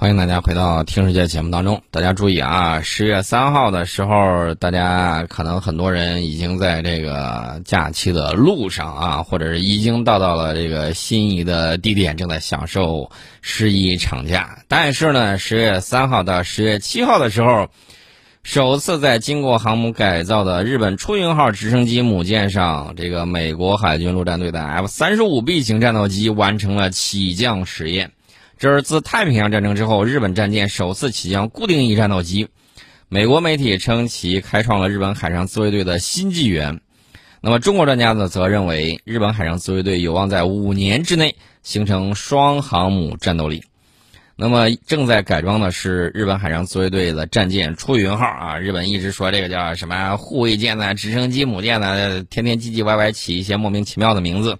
欢迎大家回到《听世界》节目当中。大家注意啊，十月三号的时候，大家可能很多人已经在这个假期的路上啊，或者是已经到到了这个心仪的地点，正在享受十一长假。但是呢，十月三号到十月七号的时候，首次在经过航母改造的日本出云号直升机母舰上，这个美国海军陆战队的 F 三十五 B 型战斗机完成了起降实验。这是自太平洋战争之后，日本战舰首次起降固定翼战斗机。美国媒体称其开创了日本海上自卫队的新纪元。那么，中国专家呢，则认为日本海上自卫队有望在五年之内形成双航母战斗力。那么，正在改装的是日本海上自卫队的战舰出云号啊。日本一直说这个叫什么护卫舰呢、直升机母舰呢，天天唧唧歪歪起一些莫名其妙的名字。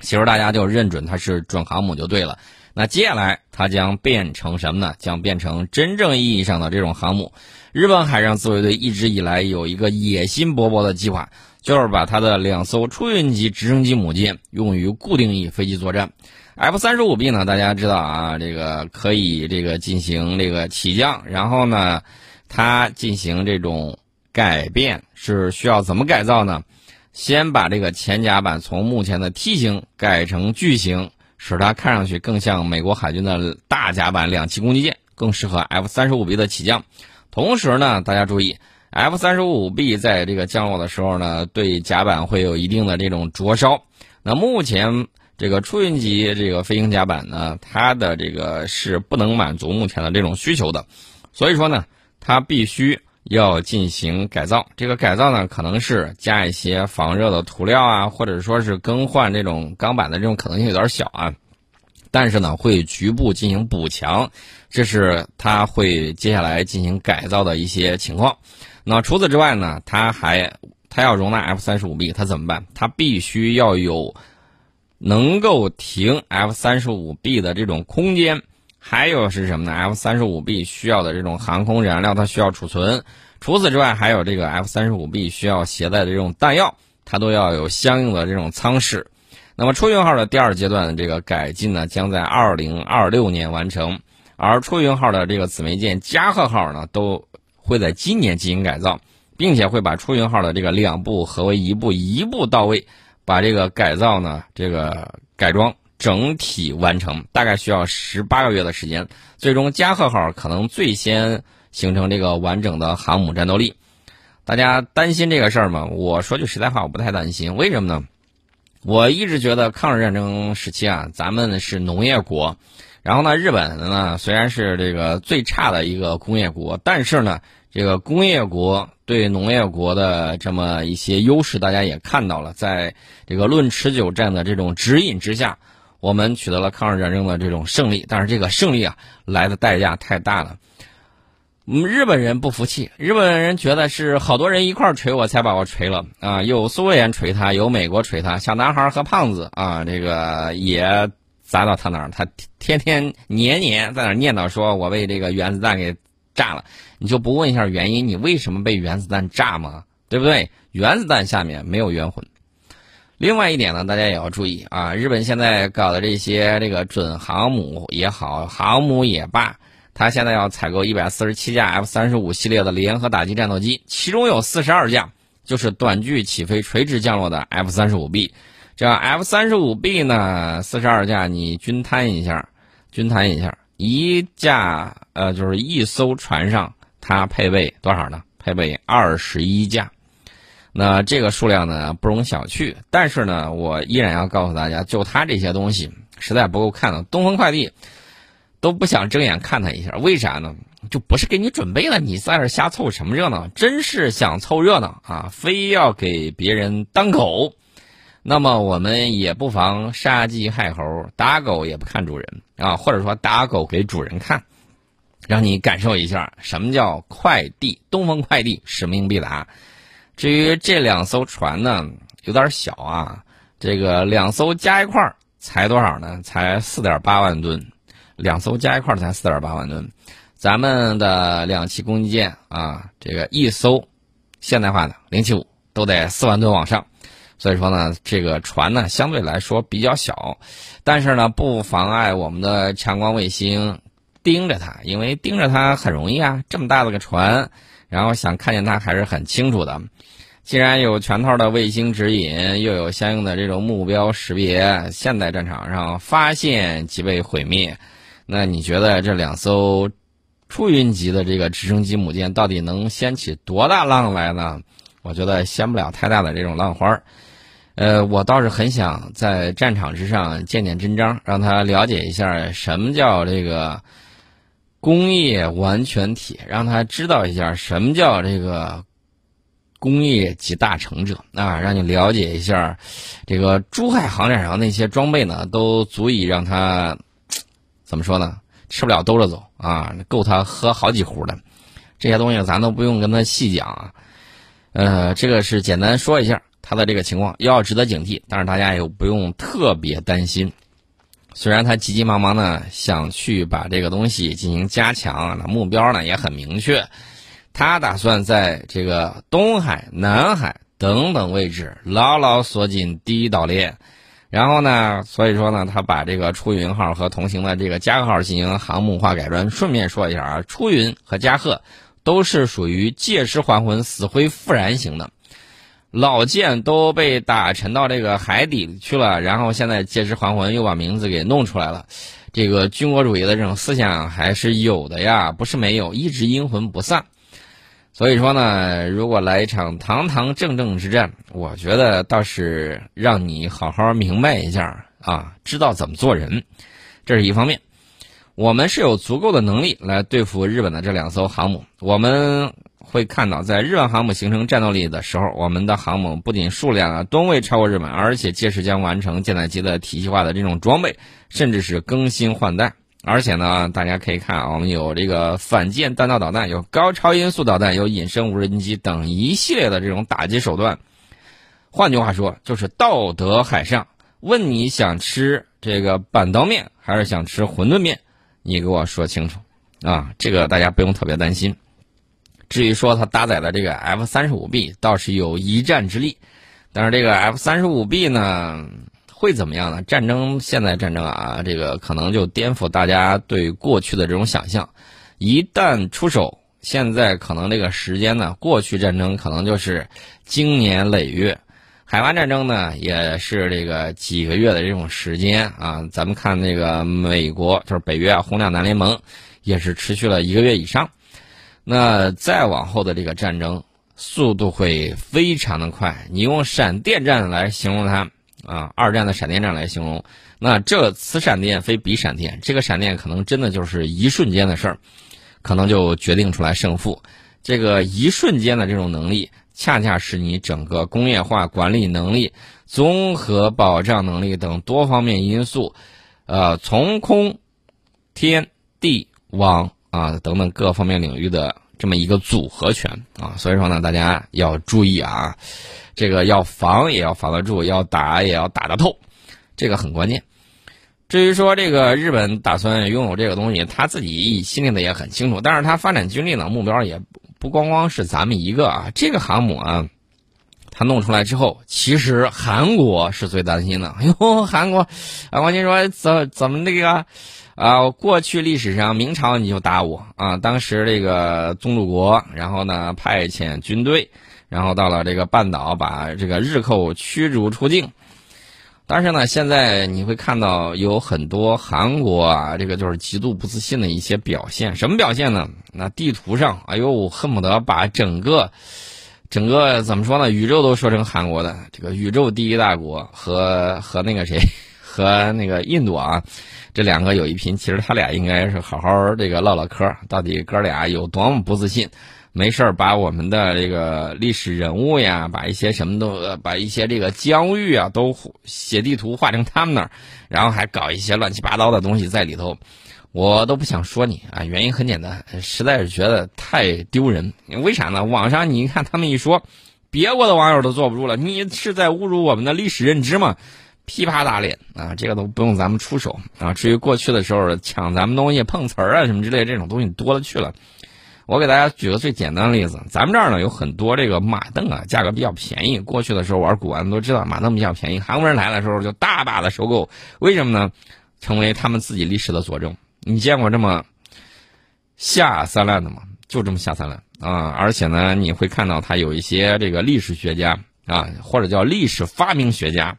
其实大家就认准它是准航母就对了。那接下来它将变成什么呢？将变成真正意义上的这种航母。日本海上自卫队一直以来有一个野心勃勃的计划，就是把它的两艘出云级直升机母舰用于固定翼飞机作战。F 三十五 B 呢，大家知道啊，这个可以这个进行这个起降，然后呢，它进行这种改变是需要怎么改造呢？先把这个前甲板从目前的梯形改成矩形。使它看上去更像美国海军的大甲板两栖攻击舰，更适合 F 三十五 B 的起降。同时呢，大家注意，F 三十五 B 在这个降落的时候呢，对甲板会有一定的这种灼烧。那目前这个初云级这个飞行甲板呢，它的这个是不能满足目前的这种需求的，所以说呢，它必须要进行改造。这个改造呢，可能是加一些防热的涂料啊，或者说是更换这种钢板的这种可能性有点小啊。但是呢，会局部进行补强，这是它会接下来进行改造的一些情况。那除此之外呢，它还它要容纳 F 三十五 B，它怎么办？它必须要有能够停 F 三十五 B 的这种空间。还有是什么呢？F 三十五 B 需要的这种航空燃料，它需要储存。除此之外，还有这个 F 三十五 B 需要携带的这种弹药，它都要有相应的这种舱室。那么出云号的第二阶段的这个改进呢，将在二零二六年完成，而出云号的这个姊妹舰加贺号呢，都会在今年进行改造，并且会把出云号的这个两部合为一部，一步到位，把这个改造呢，这个改装整体完成，大概需要十八个月的时间，最终加贺号可能最先形成这个完整的航母战斗力。大家担心这个事儿吗？我说句实在话，我不太担心，为什么呢？我一直觉得抗日战争时期啊，咱们是农业国，然后呢，日本呢虽然是这个最差的一个工业国，但是呢，这个工业国对农业国的这么一些优势，大家也看到了，在这个论持久战的这种指引之下，我们取得了抗日战争的这种胜利，但是这个胜利啊，来的代价太大了。嗯，日本人不服气，日本人觉得是好多人一块儿锤我才把我锤了啊！有苏联锤他，有美国锤他，小男孩和胖子啊，这个也砸到他那儿，他天天年年在那儿念叨说：“我被这个原子弹给炸了。”你就不问一下原因，你为什么被原子弹炸吗？对不对？原子弹下面没有冤魂。另外一点呢，大家也要注意啊，日本现在搞的这些这个准航母也好，航母也罢。它现在要采购一百四十七架 F 三十五系列的联合打击战斗机，其中有四十二架就是短距起飞、垂直降落的 F 三十五 B。这 F 三十五 B 呢，四十二架你均摊一下，均摊一下，一架呃就是一艘船上它配备多少呢？配备二十一架。那这个数量呢不容小觑，但是呢，我依然要告诉大家，就他这些东西实在不够看的。东风快递。都不想睁眼看他一下，为啥呢？就不是给你准备了，你在这瞎凑什么热闹？真是想凑热闹啊，非要给别人当狗。那么我们也不妨杀鸡害猴，打狗也不看主人啊，或者说打狗给主人看，让你感受一下什么叫快递。东风快递使命必达。至于这两艘船呢，有点小啊，这个两艘加一块儿才多少呢？才四点八万吨。两艘加一块才四点八万吨，咱们的两栖攻击舰啊，这个一艘现代化的零七五都得四万吨往上，所以说呢，这个船呢相对来说比较小，但是呢不妨碍我们的强光卫星盯着它，因为盯着它很容易啊，这么大的个船，然后想看见它还是很清楚的。既然有全套的卫星指引，又有相应的这种目标识别，现代战场上发现即被毁灭，那你觉得这两艘出云级的这个直升机母舰到底能掀起多大浪来呢？我觉得掀不了太大的这种浪花儿。呃，我倒是很想在战场之上见见真章，让他了解一下什么叫这个工业完全体，让他知道一下什么叫这个。工业集大成者啊，让你了解一下，这个珠海航展上那些装备呢，都足以让他怎么说呢？吃不了兜着走啊，够他喝好几壶的。这些东西咱都不用跟他细讲啊。呃，这个是简单说一下他的这个情况，要值得警惕，但是大家也不用特别担心。虽然他急急忙忙呢想去把这个东西进行加强，那目标呢也很明确。他打算在这个东海、南海等等位置牢牢锁紧第一岛链，然后呢，所以说呢，他把这个出云号和同行的这个加贺号进行航母化改装。顺便说一下啊，出云和加贺都是属于借尸还魂、死灰复燃型的，老舰都被打沉到这个海底去了，然后现在借尸还魂又把名字给弄出来了，这个军国主义的这种思想还是有的呀，不是没有，一直阴魂不散。所以说呢，如果来一场堂堂正正之战，我觉得倒是让你好好明白一下啊，知道怎么做人，这是一方面。我们是有足够的能力来对付日本的这两艘航母。我们会看到，在日本航母形成战斗力的时候，我们的航母不仅数量啊吨位超过日本，而且届时将完成舰载机的体系化的这种装备，甚至是更新换代。而且呢，大家可以看，我们有这个反舰弹道导弹，有高超音速导弹，有隐身无人机等一系列的这种打击手段。换句话说，就是道德海上。问你想吃这个板刀面还是想吃馄饨面？你给我说清楚啊！这个大家不用特别担心。至于说它搭载的这个 F 三十五 B，倒是有一战之力。但是这个 F 三十五 B 呢？会怎么样呢？战争现在战争啊，这个可能就颠覆大家对过去的这种想象。一旦出手，现在可能这个时间呢，过去战争可能就是经年累月，海湾战争呢也是这个几个月的这种时间啊。咱们看那个美国，就是北约啊，红两南联盟也是持续了一个月以上。那再往后的这个战争速度会非常的快，你用闪电战来形容它。啊，二战的闪电战来形容，那这此闪电非彼闪电，这个闪电可能真的就是一瞬间的事儿，可能就决定出来胜负。这个一瞬间的这种能力，恰恰是你整个工业化管理能力、综合保障能力等多方面因素，呃，从空、天、地、网啊等等各方面领域的这么一个组合拳啊。所以说呢，大家要注意啊。这个要防也要防得住，要打也要打得透，这个很关键。至于说这个日本打算拥有这个东西，他自己心里的也很清楚。但是他发展军力呢，目标也不光光是咱们一个啊。这个航母啊，他弄出来之后，其实韩国是最担心的。哎呦，韩国，啊，我跟你说怎怎么那个啊？过去历史上明朝你就打我啊，当时这个宗主国，然后呢派遣军队。然后到了这个半岛，把这个日寇驱逐出境。但是呢，现在你会看到有很多韩国啊，这个就是极度不自信的一些表现。什么表现呢？那地图上，哎呦，恨不得把整个整个怎么说呢？宇宙都说成韩国的。这个宇宙第一大国和和那个谁，和那个印度啊，这两个有一拼。其实他俩应该是好好这个唠唠嗑，到底哥俩有多么不自信。没事儿，把我们的这个历史人物呀，把一些什么都，把一些这个疆域啊，都写地图画成他们那儿，然后还搞一些乱七八糟的东西在里头，我都不想说你啊。原因很简单，实在是觉得太丢人。为啥呢？网上你一看他们一说，别国的网友都坐不住了。你是在侮辱我们的历史认知吗？噼啪打脸啊！这个都不用咱们出手啊。至于过去的时候抢咱们东西、碰瓷儿啊什么之类这种东西多了去了。我给大家举个最简单的例子，咱们这儿呢有很多这个马凳啊，价格比较便宜。过去的时候玩古玩都知道马凳比较便宜，韩国人来的时候就大把的收购。为什么呢？成为他们自己历史的佐证。你见过这么下三滥的吗，就这么下三滥啊！而且呢，你会看到他有一些这个历史学家啊，或者叫历史发明学家，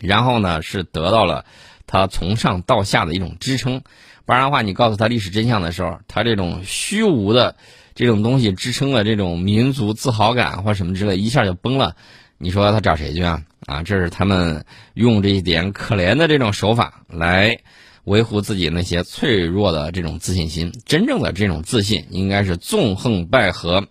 然后呢是得到了他从上到下的一种支撑。不然的话，你告诉他历史真相的时候，他这种虚无的这种东西支撑了这种民族自豪感或什么之类，一下就崩了。你说他找谁去啊？啊，这是他们用这一点可怜的这种手法来维护自己那些脆弱的这种自信心。真正的这种自信，应该是纵横捭阖。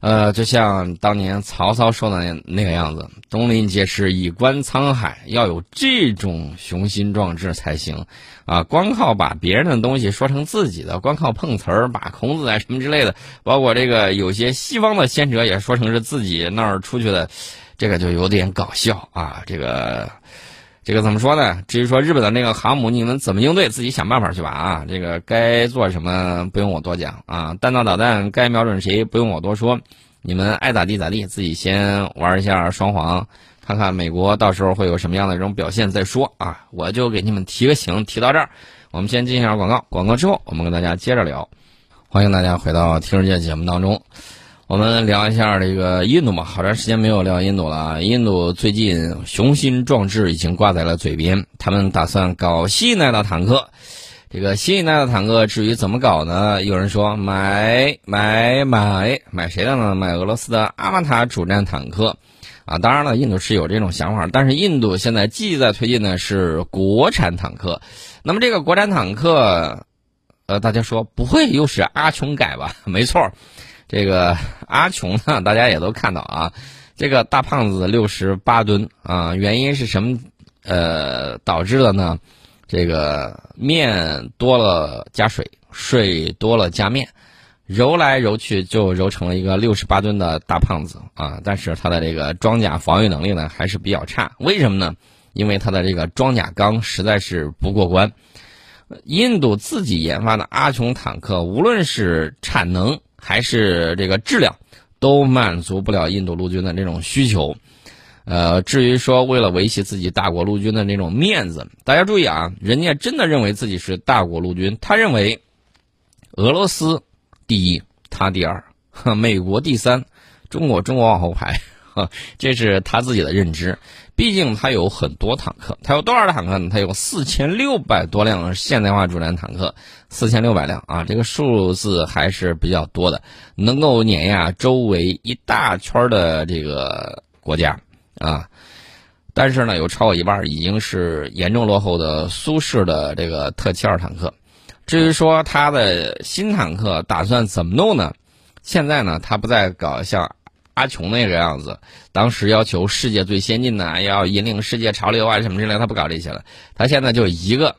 呃，就像当年曹操说的那那个样子：“东临碣石，以观沧海。”要有这种雄心壮志才行。啊，光靠把别人的东西说成自己的，光靠碰瓷儿，把孔子啊什么之类的，包括这个有些西方的先哲也说成是自己那儿出去的，这个就有点搞笑啊。这个，这个怎么说呢？至于说日本的那个航母，你们怎么应对，自己想办法去吧啊。这个该做什么不用我多讲啊，弹道导弹该瞄准谁不用我多说，你们爱咋地咋地，自己先玩一下双簧。看看美国到时候会有什么样的这种表现再说啊！我就给你们提个醒，提到这儿，我们先进一下广告。广告之后，我们跟大家接着聊。欢迎大家回到《听世界》节目当中，我们聊一下这个印度嘛。好长时间没有聊印度了。印度最近雄心壮志已经挂在了嘴边，他们打算搞新一代的坦克。这个新一代的坦克至于怎么搞呢？有人说买买买买谁的呢？买俄罗斯的阿玛塔主战坦克。啊，当然了，印度是有这种想法，但是印度现在既在推进的是国产坦克。那么这个国产坦克，呃，大家说不会又是阿琼改吧？没错，这个阿琼呢，大家也都看到啊，这个大胖子六十八吨啊，原因是什么？呃，导致的呢？这个面多了加水，水多了加面。揉来揉去就揉成了一个六十八吨的大胖子啊！但是它的这个装甲防御能力呢还是比较差，为什么呢？因为它的这个装甲钢实在是不过关。印度自己研发的阿琼坦克，无论是产能还是这个质量，都满足不了印度陆军的那种需求。呃，至于说为了维系自己大国陆军的那种面子，大家注意啊，人家真的认为自己是大国陆军，他认为俄罗斯。第一，他第二，哈 美国第三，中国中国往后排，这是他自己的认知。毕竟他有很多坦克，他有多少坦克呢？他有四千六百多辆现代化主战坦克，四千六百辆啊，这个数字还是比较多的，能够碾压周围一大圈的这个国家啊。但是呢，有超过一半已经是严重落后的苏式的这个特七二坦克。至于说他的新坦克打算怎么弄呢？现在呢，他不再搞像阿琼那个样子，当时要求世界最先进的，要引领世界潮流啊什么之类，他不搞这些了。他现在就一个，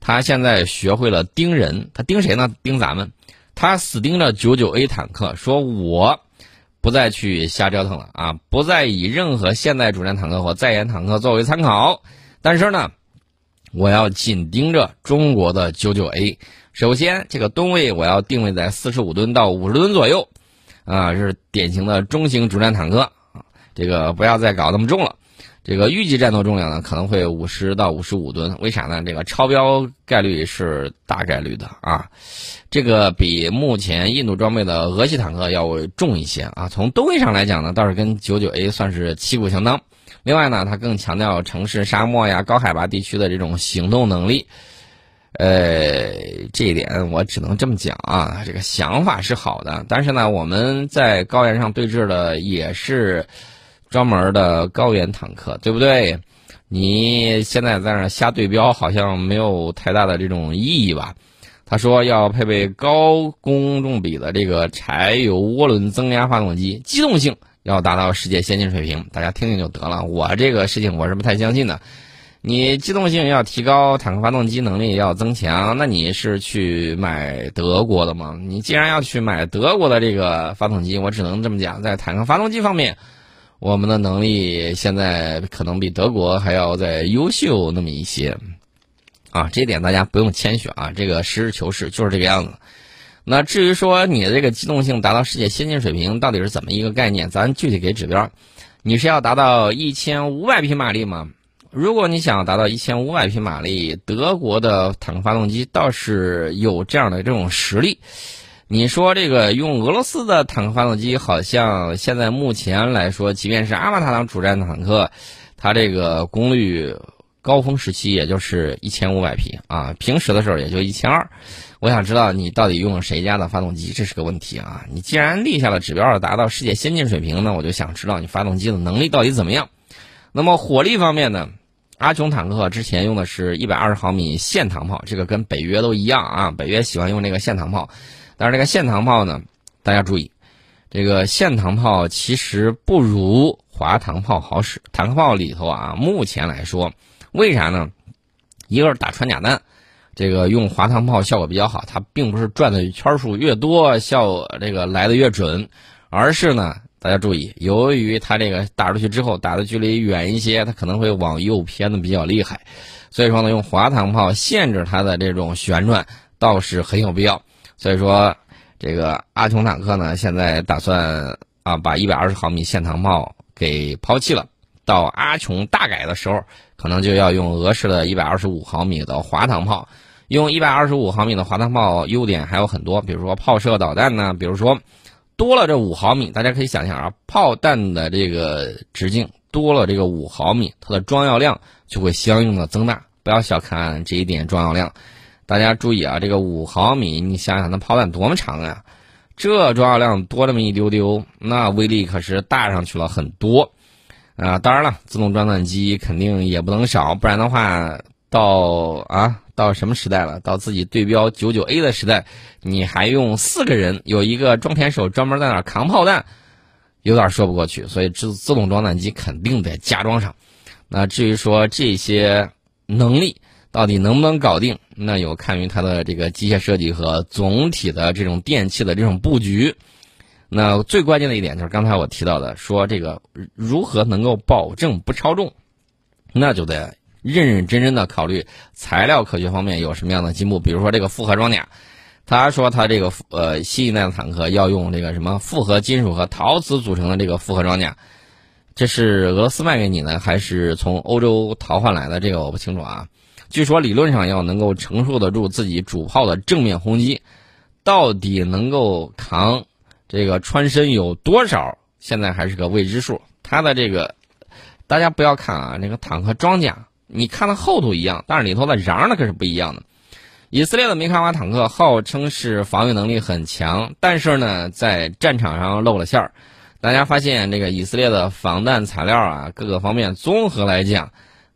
他现在学会了盯人，他盯谁呢？盯咱们，他死盯着九九 A 坦克，说我不再去瞎折腾了啊，不再以任何现代主战坦克或在研坦克作为参考，但是呢。我要紧盯着中国的九九 A，首先这个吨位我要定位在四十五吨到五十吨左右，啊，是典型的中型主战坦克啊，这个不要再搞那么重了，这个预计战斗重量呢可能会五十到五十五吨，为啥呢？这个超标概率是大概率的啊，这个比目前印度装备的俄系坦克要重一些啊，从吨位上来讲呢，倒是跟九九 A 算是旗鼓相当。另外呢，它更强调城市、沙漠呀、高海拔地区的这种行动能力。呃，这一点我只能这么讲啊，这个想法是好的。但是呢，我们在高原上对峙的也是专门的高原坦克，对不对？你现在在那瞎对标，好像没有太大的这种意义吧？他说要配备高公重比的这个柴油涡轮增压发动机，机动性。要达到世界先进水平，大家听听就得了。我这个事情我是不太相信的。你机动性要提高，坦克发动机能力要增强，那你是去买德国的吗？你既然要去买德国的这个发动机，我只能这么讲，在坦克发动机方面，我们的能力现在可能比德国还要再优秀那么一些。啊，这一点大家不用谦虚啊，这个实事求是就是这个样子。那至于说你的这个机动性达到世界先进水平到底是怎么一个概念？咱具体给指标，你是要达到一千五百匹马力吗？如果你想达到一千五百匹马力，德国的坦克发动机倒是有这样的这种实力。你说这个用俄罗斯的坦克发动机，好像现在目前来说，即便是阿玛塔党主战坦克，它这个功率高峰时期也就是一千五百匹啊，平时的时候也就一千二。我想知道你到底用了谁家的发动机，这是个问题啊！你既然立下了指标达到世界先进水平，那我就想知道你发动机的能力到底怎么样。那么火力方面呢？阿琼坦克之前用的是一百二十毫米线膛炮，这个跟北约都一样啊，北约喜欢用这个线膛炮。但是这个线膛炮呢，大家注意，这个线膛炮其实不如滑膛炮好使。坦克炮里头啊，目前来说，为啥呢？一个是打穿甲弹，这个用滑膛炮效果比较好，它并不是转的圈数越多，效这个来的越准，而是呢，大家注意，由于它这个打出去之后，打的距离远一些，它可能会往右偏的比较厉害，所以说呢，用滑膛炮限制它的这种旋转，倒是很有必要。所以说，这个阿琼坦克呢，现在打算啊把一百二十毫米线膛炮给抛弃了。到阿琼大改的时候，可能就要用俄式的一百二十五毫米的滑膛炮。用一百二十五毫米的滑膛炮，优点还有很多，比如说炮射导弹呢，比如说多了这五毫米，大家可以想象啊，炮弹的这个直径多了这个五毫米，它的装药量就会相应的增大。不要小看这一点装药量。大家注意啊，这个五毫米，你想想那炮弹多么长啊！这装药量多那么一丢丢，那威力可是大上去了很多啊！当然了，自动装弹机肯定也不能少，不然的话，到啊到什么时代了？到自己对标九九 A 的时代，你还用四个人有一个装填手专门在那扛炮弹，有点说不过去。所以自自动装弹机肯定得加装上。那至于说这些能力，到底能不能搞定？那有看于它的这个机械设计和总体的这种电器的这种布局。那最关键的一点就是刚才我提到的，说这个如何能够保证不超重，那就得认认真真的考虑材料科学方面有什么样的进步。比如说这个复合装甲，他说他这个呃新一代的坦克要用这个什么复合金属和陶瓷组成的这个复合装甲。这是俄罗斯卖给你的，还是从欧洲淘换来的？这个我不清楚啊。据说理论上要能够承受得住自己主炮的正面轰击，到底能够扛这个穿身有多少？现在还是个未知数。它的这个，大家不要看啊，那个坦克装甲，你看它厚度一样，但是里头的瓤呢可是不一样的。以色列的梅卡瓦坦克号称是防御能力很强，但是呢，在战场上露了馅儿。大家发现这个以色列的防弹材料啊，各个方面综合来讲。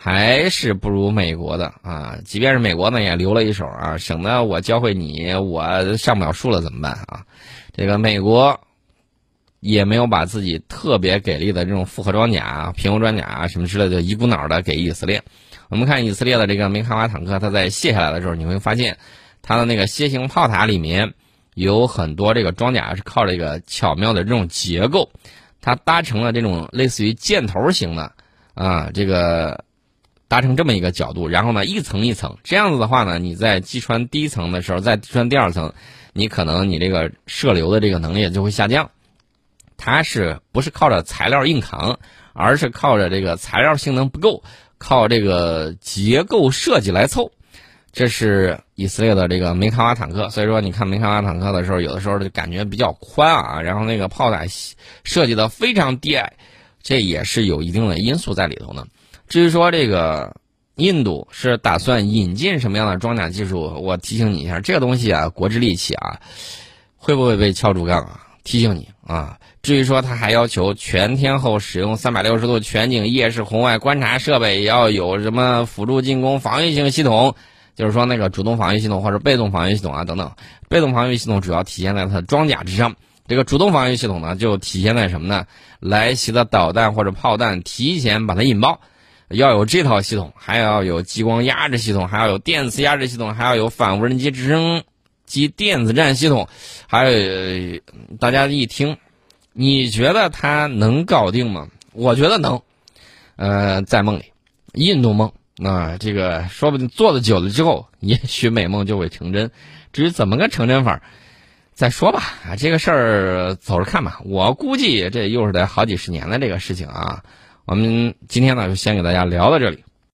还是不如美国的啊！即便是美国呢，也留了一手啊，省得我教会你，我上不了树了怎么办啊？这个美国也没有把自己特别给力的这种复合装甲、平衡装甲什么之类的，一股脑的给以色列。我们看以色列的这个梅卡瓦坦克，它在卸下来的时候，你会发现它的那个楔形炮塔里面有很多这个装甲是靠这个巧妙的这种结构，它搭成了这种类似于箭头型的啊，这个。搭成这么一个角度，然后呢，一层一层这样子的话呢，你在击穿第一层的时候，再击穿第二层，你可能你这个射流的这个能力就会下降。它是不是靠着材料硬扛，而是靠着这个材料性能不够，靠这个结构设计来凑。这是以色列的这个梅卡瓦坦克，所以说你看梅卡瓦坦克的时候，有的时候就感觉比较宽啊，然后那个炮塔设计的非常低矮，这也是有一定的因素在里头呢。至于说这个印度是打算引进什么样的装甲技术，我提醒你一下，这个东西啊，国之利器啊，会不会被敲竹杠啊？提醒你啊。至于说他还要求全天候使用三百六十度全景夜视红外观察设备，也要有什么辅助进攻防御性系统，就是说那个主动防御系统或者被动防御系统啊等等。被动防御系统主要体现在它的装甲之上，这个主动防御系统呢，就体现在什么呢？来袭的导弹或者炮弹提前把它引爆。要有这套系统，还要有激光压制系统，还要有电磁压制系统，还要有反无人机直升及电子战系统，还有大家一听，你觉得他能搞定吗？我觉得能。呃，在梦里，印度梦，那这个说不定做的久了之后，也许美梦就会成真。至于怎么个成真法，再说吧。这个事儿走着看吧。我估计这又是得好几十年的这个事情啊。我们今天呢，就先给大家聊到这里。